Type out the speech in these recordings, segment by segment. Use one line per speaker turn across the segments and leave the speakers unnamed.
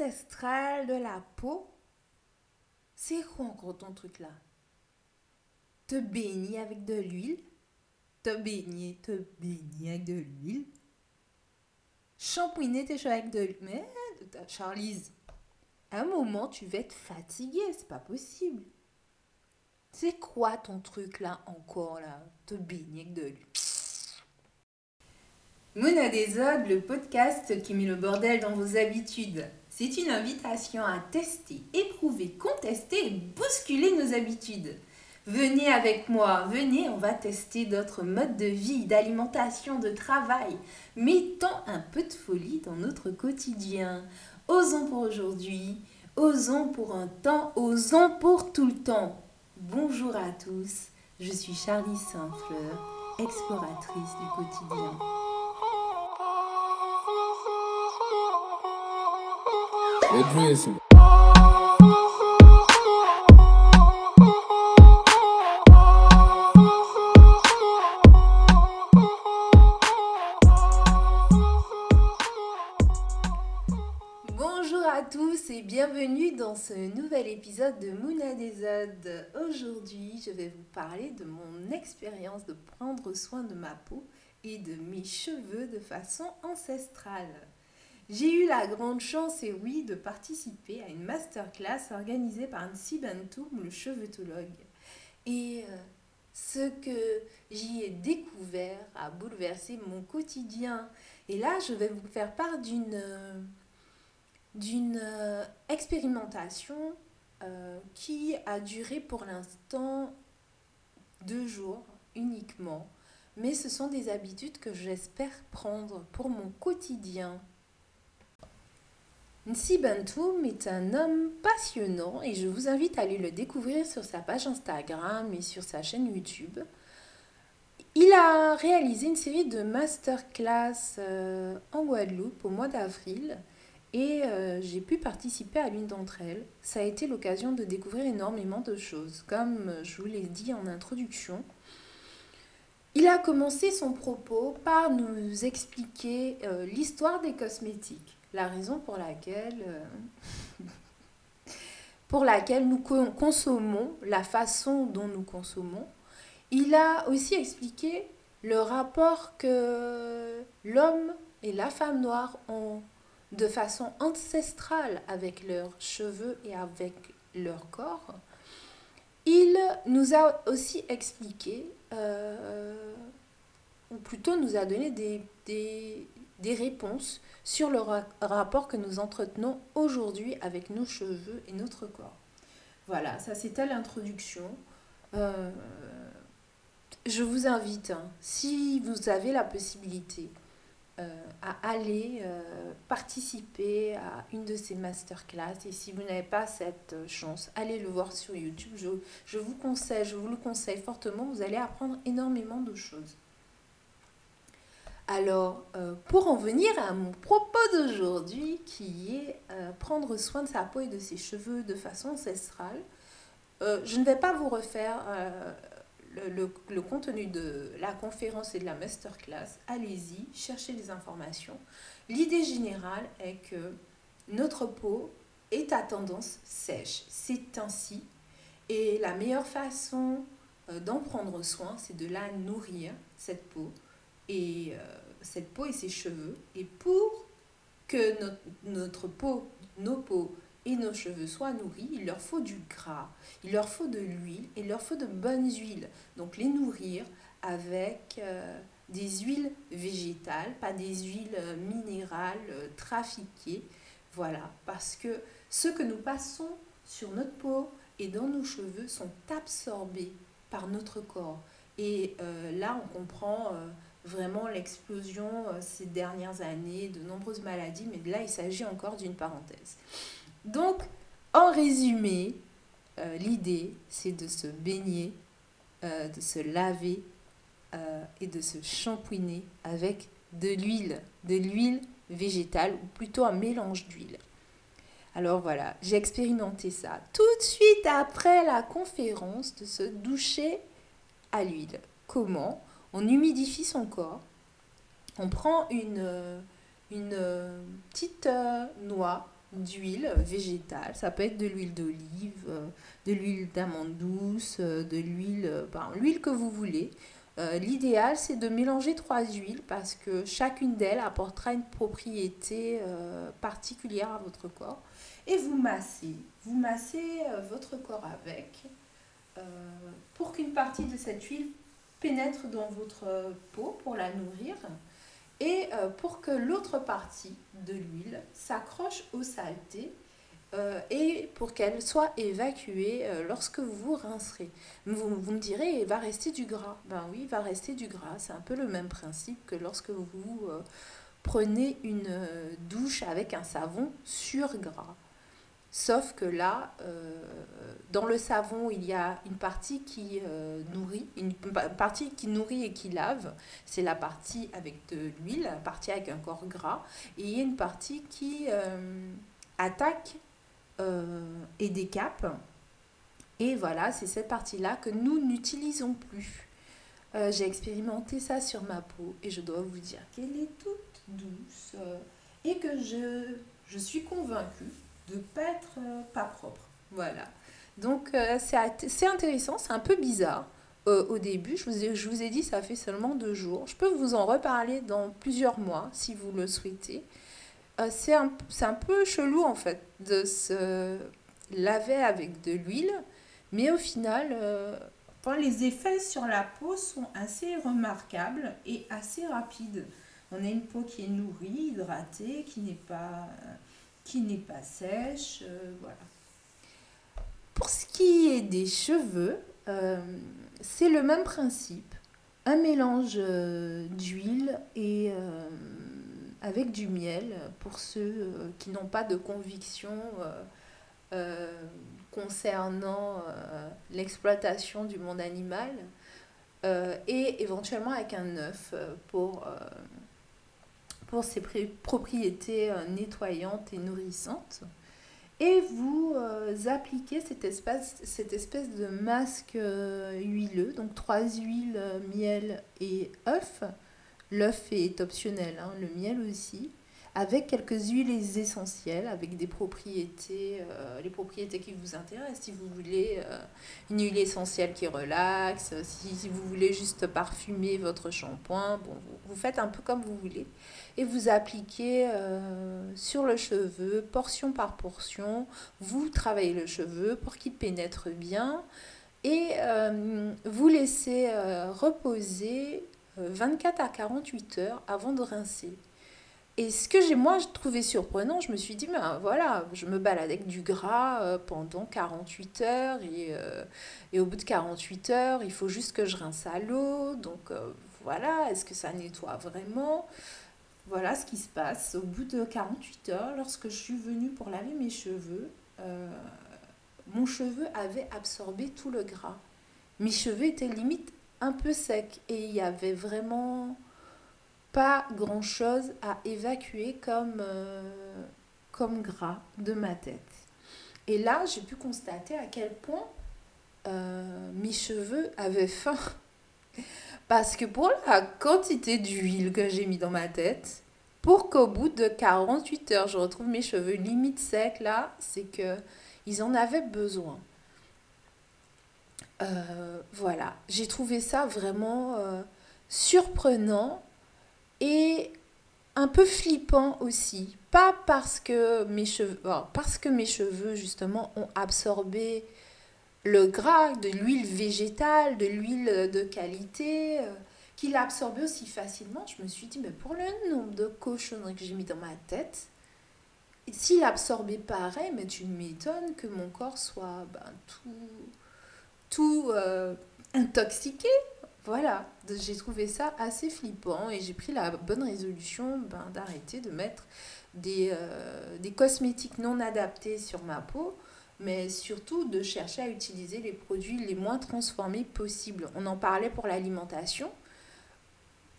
ancestrale de la peau. C'est quoi encore ton truc là? Te baigner avec de l'huile? Te baigner, te baigner avec de l'huile? Shampouiner tes cheveux avec de l'huile? Mais, Charlize, à un moment, tu vas être fatiguée, c'est pas possible. C'est quoi ton truc là encore là? Te baigner avec de l'huile Mouna des le podcast qui met le bordel dans vos habitudes. C'est une invitation à tester, éprouver, contester et bousculer nos habitudes. Venez avec moi, venez, on va tester d'autres modes de vie, d'alimentation, de travail. Mettons un peu de folie dans notre quotidien. Osons pour aujourd'hui, osons pour un temps, osons pour tout le temps. Bonjour à tous, je suis Charlie Saint-Fleur, exploratrice du quotidien. Bonjour à tous et bienvenue dans ce nouvel épisode de Mouna des Aujourd'hui, je vais vous parler de mon expérience de prendre soin de ma peau et de mes cheveux de façon ancestrale. J'ai eu la grande chance, et oui, de participer à une masterclass organisée par Nancy Bantoum, le chevetologue. Et euh, ce que j'y ai découvert a bouleversé mon quotidien. Et là, je vais vous faire part d'une euh, d'une euh, expérimentation qui a duré pour l'instant deux jours uniquement. Mais ce sont des habitudes que j'espère prendre pour mon quotidien Nsi Bantoum est un homme passionnant et je vous invite à aller le découvrir sur sa page Instagram et sur sa chaîne YouTube. Il a réalisé une série de masterclass euh, en Guadeloupe au mois d'avril et euh, j'ai pu participer à l'une d'entre elles. Ça a été l'occasion de découvrir énormément de choses. Comme je vous l'ai dit en introduction, il a commencé son propos par nous expliquer euh, l'histoire des cosmétiques la raison pour laquelle, euh, pour laquelle nous consommons, la façon dont nous consommons. Il a aussi expliqué le rapport que l'homme et la femme noire ont de façon ancestrale avec leurs cheveux et avec leur corps. Il nous a aussi expliqué, euh, ou plutôt nous a donné des, des réponses sur le rapport que nous entretenons aujourd'hui avec nos cheveux et notre corps. Voilà, ça c'était l'introduction. Euh, je vous invite, hein, si vous avez la possibilité, euh, à aller euh, participer à une de ces masterclass. Et si vous n'avez pas cette chance, allez le voir sur YouTube. Je, je vous conseille, je vous le conseille fortement. Vous allez apprendre énormément de choses. Alors, euh, pour en venir à mon propos d'aujourd'hui, qui est euh, prendre soin de sa peau et de ses cheveux de façon ancestrale, euh, je ne vais pas vous refaire le, le, contenu de la conférence et de la masterclass. Allez-y, cherchez les informations. L'idée générale est que notre peau est à tendance sèche. C'est ainsi. Et la meilleure façon d'en prendre soin, c'est de la nourrir, cette peau et euh, cette peau et ses cheveux. Et pour que notre, peau, nos peaux et nos cheveux soient nourris, il leur faut du gras, il leur faut de l'huile, et il leur faut de bonnes huiles. Donc les nourrir avec euh, des huiles végétales, pas des huiles euh, minérales trafiquées. Voilà, parce que ce que nous passons sur notre peau et dans nos cheveux sont absorbés par notre corps. Et là, on comprend vraiment l'explosion euh, ces dernières années, de nombreuses maladies, mais là, il s'agit encore d'une parenthèse. Donc, en résumé, euh, l'idée, c'est de se baigner, euh, de se laver et de se shampouiner avec de l'huile, de l'huile végétale, ou plutôt un mélange d'huile. Alors voilà, j'ai expérimenté ça tout de suite après la conférence de se doucher à l'huile. Comment? On humidifie son corps, on prend une, une petite euh, noix d'huile végétale. Ça peut être de l'huile d'olive, euh, de l'huile d'amande douce, euh, de l'huile, ben, l'huile que vous voulez. L'idéal, c'est de mélanger trois huiles parce que chacune d'elles apportera une propriété particulière à votre corps. Et vous massez. Vous massez votre corps avec pour qu'une partie de cette huile pénètre dans votre peau pour la nourrir et euh, pour que l'autre partie de l'huile s'accroche aux saletés euh, et pour qu'elle soit évacuée euh, lorsque vous rincerez. Vous, me direz, il va rester du gras. Ben oui, il va rester du gras. C'est un peu le même principe que lorsque vous prenez une douche avec un savon sur gras. Sauf que là, euh, dans le savon, il y a une partie qui euh, nourrit, partie qui nourrit et qui lave. C'est la partie avec de l'huile, la partie avec un corps gras. Et il y a une partie qui euh, attaque et décape. Et voilà, c'est cette partie-là que nous n'utilisons plus. J'ai expérimenté ça sur ma peau et je dois vous dire qu'elle est toute douce et que je, je suis convaincue de pas être euh, pas propre. Voilà. Donc euh, c'est intéressant, c'est un peu bizarre. Euh, au début, je vous, ai, je vous ai dit, ça fait seulement deux jours. Je peux vous en reparler dans plusieurs mois, si vous le souhaitez. c'est un, un, peu chelou, en fait, de se laver avec de l'huile. Mais au final, les effets sur la peau sont assez remarquables et assez rapides. On a une peau qui est nourrie, hydratée, qui n'est pas qui n'est pas sèche. Euh, voilà. Pour ce qui est des cheveux, euh, c'est le même principe. Un mélange euh, d'huile et avec du miel pour ceux qui n'ont pas de conviction concernant l'exploitation du monde animal et éventuellement avec un œuf pour pour ses propriétés euh, nettoyantes et nourrissantes. Et vous euh, appliquez cette espèce, de masque euh, huileux, donc trois huiles, miel et œuf. L'œuf est optionnel, hein, le miel aussi avec quelques huiles essentielles, avec des propriétés, euh, les propriétés qui vous intéressent. Si vous voulez euh, une huile essentielle qui relaxe, si, vous voulez juste parfumer votre shampoing, bon, vous, faites un peu comme vous voulez. Et vous appliquez euh, sur le cheveu, portion par portion. Vous travaillez le cheveu pour qu'il pénètre bien. Et vous laissez reposer 24 à 48 heures avant de rincer. Et ce que j'ai moi trouvé surprenant, je me suis dit, ben voilà, je me balade avec du gras euh, pendant 48 heures et, euh, et, au bout de 48 heures, il faut juste que je rince à l'eau. Donc euh, voilà, est-ce que ça nettoie vraiment? Voilà ce qui se passe. Au bout de 48 heures, lorsque je suis venue pour laver mes cheveux, mon cheveu avait absorbé tout le gras. Mes cheveux étaient limite un peu secs et il y avait vraiment grand-chose à évacuer comme, euh, comme gras de ma tête. Et là, j'ai pu constater à quel point euh, mes cheveux avaient faim. Parce que pour la quantité d'huile que j'ai mis dans ma tête, pour qu'au bout de 48 heures, je retrouve mes cheveux limite secs, là, c'est que ils en avaient besoin. Euh, voilà, j'ai trouvé ça vraiment surprenant et un peu flippant aussi. Pas parce que mes cheveux, parce que mes cheveux justement ont absorbé le gras, de l'huile végétale, de l'huile de qualité, euh, qu'il a absorbé aussi facilement. Je me suis dit, mais pour le nombre de cochonneries que j'ai mis dans ma tête, s'il absorbait pareil, mais tu m'étonnes que mon corps soit ben, tout, tout euh, intoxiqué. Voilà, j'ai trouvé ça assez flippant et j'ai pris la bonne résolution ben, d'arrêter de mettre des, euh, des cosmétiques non adaptés sur ma peau, mais surtout de chercher à utiliser les produits les moins transformés possibles. On en parlait pour l'alimentation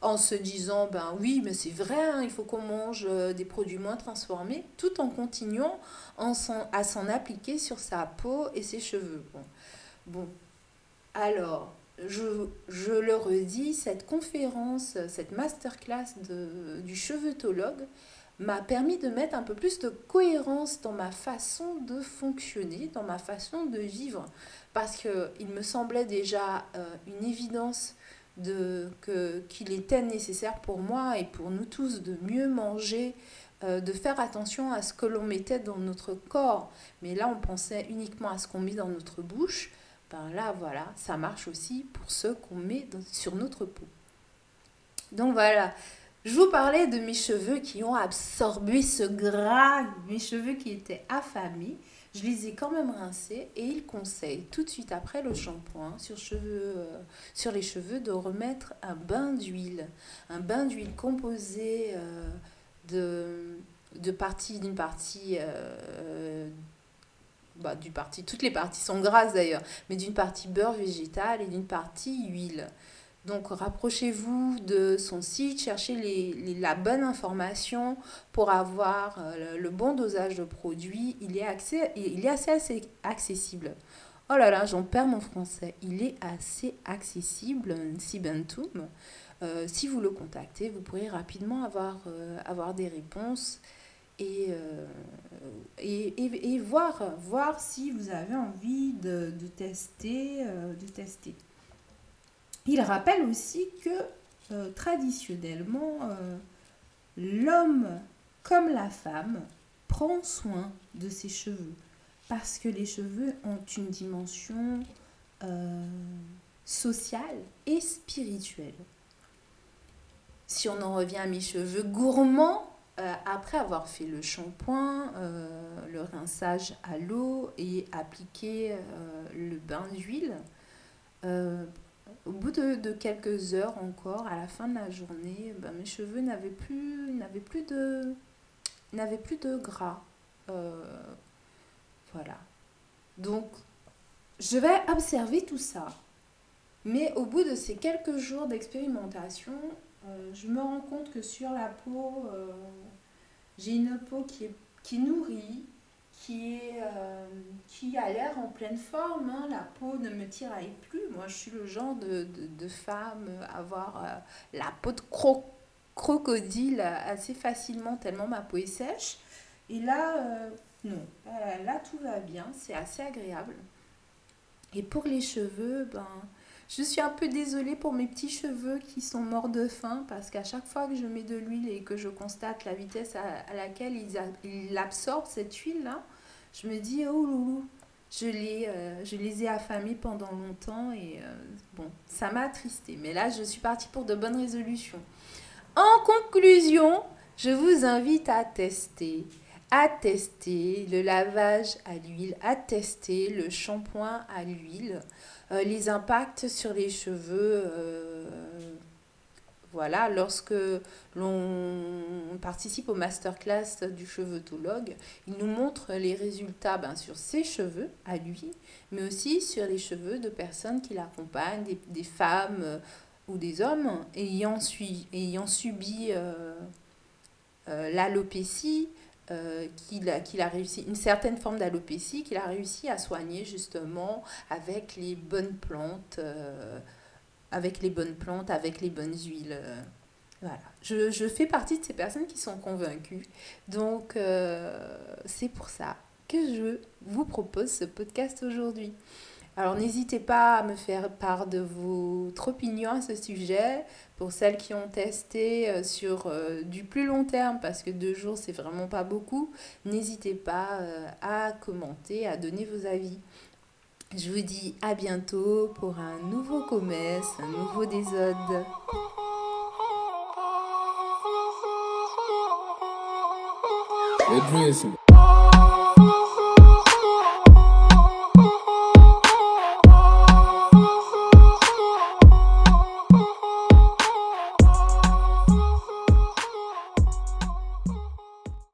en se disant ben oui mais c'est vrai hein, il faut qu'on mange euh, des produits moins transformés tout en continuant à s'en appliquer sur sa peau et ses cheveux bon. alors je, le redis, cette conférence, cette masterclass de, du cheveutologue m'a permis de mettre un peu plus de cohérence dans ma façon de fonctionner, dans ma façon de vivre. Parce qu'il me semblait déjà euh, une évidence qu'il était nécessaire pour moi et pour nous tous de mieux manger, euh, de faire attention à ce que l'on mettait dans notre corps. Mais là, on pensait uniquement à ce qu'on met dans notre bouche. Ben là, voilà, ça marche aussi pour ce qu'on met sur notre peau. Donc voilà, je vous parlais de mes cheveux qui ont absorbé ce gras, mes cheveux qui étaient affamés. Je les ai quand même rincés et il conseille tout de suite après le shampoing sur, euh, sur les cheveux de remettre un bain d'huile. Un bain d'huile composé euh, de, de partie, d'une partie, euh, bah, du parti, toutes les parties sont grasses d'ailleurs, mais d'une partie beurre végétal et d'une partie huile. Donc rapprochez-vous de son site, cherchez les, la bonne information pour avoir euh, le, bon dosage de produits. Il est, accès, il est assez, assez accessible. Oh là là, j'en perds mon français. Il est assez accessible, Sibentum. Euh, si vous le contactez, vous pourrez rapidement avoir, euh, avoir des réponses et, euh, et, et, voir, voir si vous avez envie de, de tester, de tester. Il rappelle aussi que traditionnellement, l'homme comme la femme prend soin de ses cheveux parce que les cheveux ont une dimension sociale et spirituelle. Si on en revient à mes cheveux gourmands, euh, après avoir fait le shampoing, euh, le rinçage à l'eau et appliqué euh, le bain d'huile, au bout de, quelques heures encore, à la fin de la journée, ben, mes cheveux n'avaient plus, n'avaient plus de, n'avaient plus de gras. voilà. Donc, je vais observer tout ça. Mais au bout de ces quelques jours d'expérimentation, je me rends compte que sur la peau, euh, j'ai une peau qui, nourrit, euh, qui a l'air en pleine forme. Hein. La peau ne me tiraille plus. Moi, je suis le genre de femme à avoir la peau de crocodile assez facilement, tellement ma peau est sèche. Et là, non, là, tout va bien. C'est assez agréable. Et pour les cheveux, ben je suis un peu désolée pour mes petits cheveux qui sont morts de faim parce qu'à chaque fois que je mets de l'huile et que je constate la vitesse à, laquelle ils, absorbent cette huile-là, je me dis, oh loulou, je les, euh, ai affamés pendant longtemps et euh, bon, ça m'a attristé. Mais là, je suis partie pour de bonnes résolutions. En conclusion, je vous invite à tester, à tester le lavage à l'huile, tester le shampoing à l'huile. Euh, les impacts sur les cheveux. Euh, voilà, lorsque l'on participe au masterclass du cheveutologue, il nous montre les résultats ben, sur ses cheveux à lui, mais aussi sur les cheveux de personnes qui l'accompagnent, des, femmes euh, ou des hommes ayant subi l'alopécie, euh, qu'il a, réussi, une certaine forme d'alopécie qu'il a réussi à soigner justement avec les bonnes plantes, euh, avec les bonnes plantes, avec les bonnes huiles. Euh, voilà. Je, je, fais partie de ces personnes qui sont convaincues. Donc, c'est pour ça que je vous propose ce podcast aujourd'hui. Alors n'hésitez pas à me faire part de votre opinion à ce sujet. Pour celles qui ont testé euh, sur euh, du plus long terme, parce que deux jours c'est vraiment pas beaucoup, n'hésitez pas euh, à commenter, à donner vos avis. Je vous dis à bientôt pour un nouveau commerce, un nouveau désode.